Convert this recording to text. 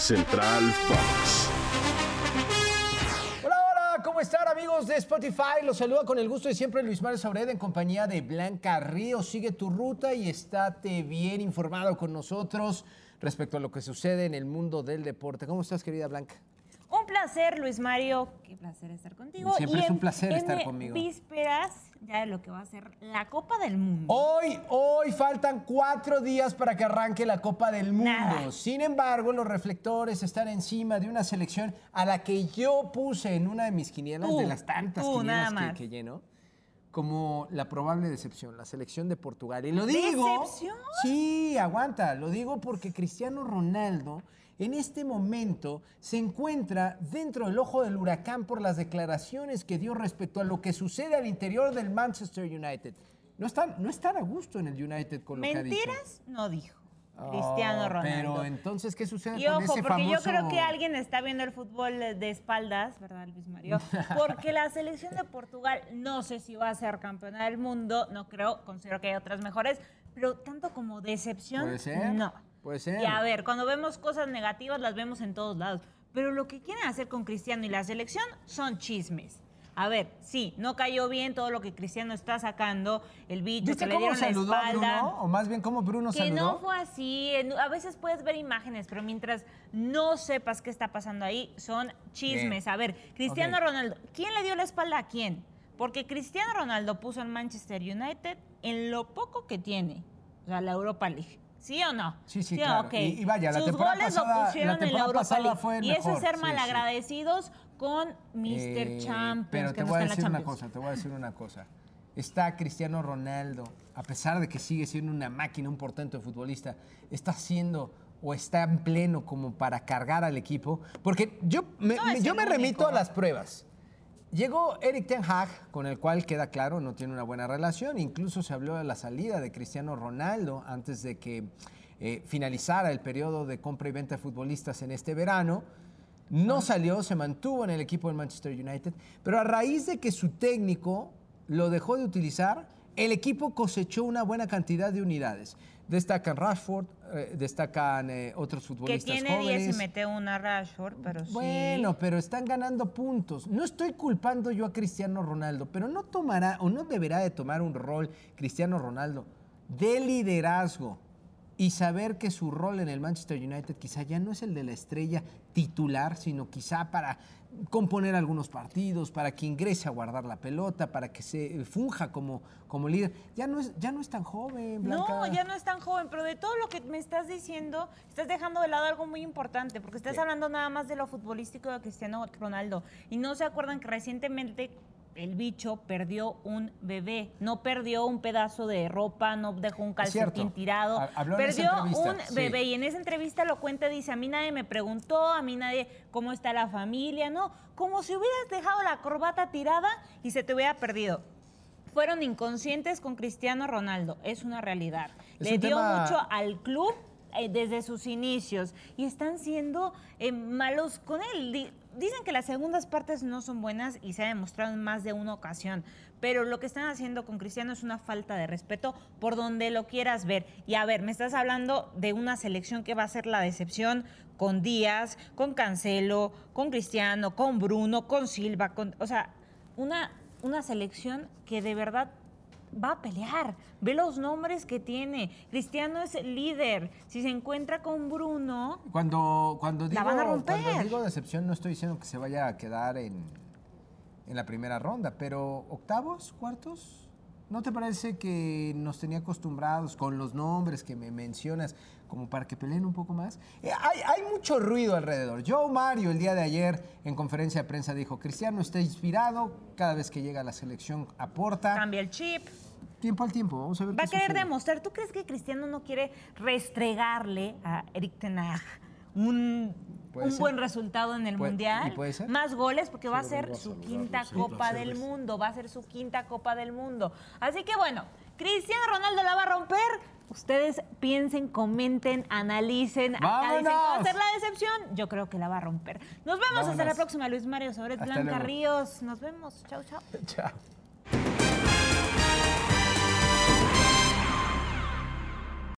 Central Fox. Hola, hola, ¿cómo están amigos de Spotify? Los saluda con el gusto de siempre Luis Mario Saured en compañía de Blanca Ríos. Sigue tu ruta y estate bien informado con nosotros respecto a lo que sucede en el mundo del deporte. ¿Cómo estás, querida Blanca? Un placer, Luis Mario. Qué placer estar contigo. Siempre Y es un placer en estar conmigo. Vísperas ya de lo que va a ser la Copa del Mundo. Hoy, hoy faltan cuatro días para que arranque la Copa del Mundo. Nada. Sin embargo, los reflectores están encima de una selección a la que yo puse en una de mis quinielas, Tú, de las tantas quinielas que, que lleno, como la probable decepción, la selección de Portugal. Y lo digo. ¿Decepción? Sí, aguanta. Lo digo porque Cristiano Ronaldo en este momento se encuentra dentro del ojo del huracán por las declaraciones que dio respecto a lo que sucede al interior del Manchester United. No están, no están a gusto en el United con lo que ha dicho. Mentiras no dijo Cristiano Oh, Ronaldo. Pero entonces, ¿qué sucede Y con ojo, ese porque famoso... yo creo que alguien está viendo el fútbol de espaldas, ¿verdad, Luis Mario? Porque la selección de Portugal no sé si va a ser campeona del mundo, no creo, considero que hay otras mejores, pero tanto como decepción, Puede ser, no. puede ser. Y a ver, cuando vemos cosas negativas las vemos en todos lados, pero lo que quieren hacer con Cristiano y la selección son chismes. A ver, sí, no cayó bien todo lo que Cristiano está sacando, el bicho ¿Viste que le dieron la saludó espalda. Bruno? O más bien, cómo Bruno Que saludó. no fue así. A veces puedes ver imágenes, pero mientras no sepas qué está pasando ahí, son chismes. Bien. A ver, Cristiano. Ronaldo, ¿quién le dio la espalda a quién? Porque Cristiano Ronaldo puso en Manchester United en lo poco que tiene, o sea, la Europa League. ¿Sí o no? Sí, sí, claro. ok. Y- y vaya, la Sus temporada goles pasada- lo la pusieron en la Europa pasada League. fue el y eso es ser sí, malagradecidos con Mr. Eh, Champions. Pero te voy a decir una cosa, te voy a decir una cosa. Está Cristiano Ronaldo, a pesar de que sigue siendo una máquina, un portento de futbolista, está haciendo o está en pleno como para cargar al equipo. Porque yo me, No yo me remito a las pruebas. Llegó Eric Ten Hag, con el cual queda claro, no tiene una buena relación. Incluso se habló de la salida de Cristiano Ronaldo antes de que eh, finalizara el periodo de compra y venta de futbolistas en este verano. No salió, se mantuvo en el equipo del Manchester United, pero a raíz de que su técnico lo dejó de utilizar, el equipo cosechó una buena cantidad de unidades. Destacan Rashford, eh, destacan eh, otros Que futbolistas tiene 10 jóvenes. y mete una Rashford, pero sí. Bueno, pero están ganando puntos. No estoy culpando yo a Cristiano Ronaldo, pero no tomará o no deberá de tomar un rol Cristiano Ronaldo de liderazgo y saber que su rol en el Manchester United quizá ya no es el de la estrella titular, sino quizá para componer algunos partidos, para que ingrese a guardar la pelota, para que se funja como, como líder. Ya no, es, ya no es tan joven, Blanca. No, ya no es tan joven, pero de todo lo que me estás diciendo, estás dejando de lado algo muy importante, porque estás hablando nada más de lo futbolístico de Cristiano Ronaldo. Y no se acuerdan que recientemente el bicho perdió un bebé, no perdió un pedazo de ropa, no dejó un calcetín tirado, Ha- habló perdió un sí. bebé y en esa entrevista lo cuenta, dice, a mí nadie me preguntó, a mí nadie, cómo está la familia, no, como si hubieras dejado la corbata tirada y se te hubiera perdido. Fueron inconscientes con Cristiano Ronaldo, es una realidad. Es Le un dio tema- mucho al club eh, desde sus inicios y están siendo eh, malos con él. Di- Dicen que las segundas partes no son buenas y se ha demostrado en más de una ocasión, pero lo que están haciendo con Cristiano es una falta de respeto por donde lo quieras ver. Y a ver, me estás hablando de una selección que va a ser la decepción con Díaz, con Cancelo, con Cristiano, con Bruno, con Silva, con, o sea, una, una selección que de verdad va a pelear. Ve los nombres que tiene. Cristiano es el líder. Si se encuentra con Bruno, Cuando, cuando, digo, La van a romper. cuando digo decepción, no estoy diciendo que se vaya a quedar en, en la primera ronda, pero octavos, cuartos, ¿no te parece que nos tenía acostumbrados con los nombres que me mencionas como para que peleen un poco más? Eh, hay, hay mucho ruido alrededor. Joe Mario el día de ayer en conferencia de prensa dijo, Cristiano está inspirado, cada vez que llega a la selección aporta. cambia el chip. Tiempo al tiempo, vamos a ver Va a querer sucede. demostrar. ¿Tú crees que Cristiano no quiere restregarle a Eric Ten Hag un, un ser. buen resultado en el Puede- Mundial? ¿y puede ser? Más goles porque va a ser a su quinta sí, Copa placer, del. Mundo. Va a ser su quinta Copa del Mundo. Así que bueno, Cristiano Ronaldo la va a romper. Ustedes piensen, comenten, analicen. acá dicen que va a ser la decepción. Yo creo que la va a romper. Nos vemos hasta la próxima. Luis Mario Sobret, Blanca luego. Ríos. Nos vemos. Chau, chau. Chao.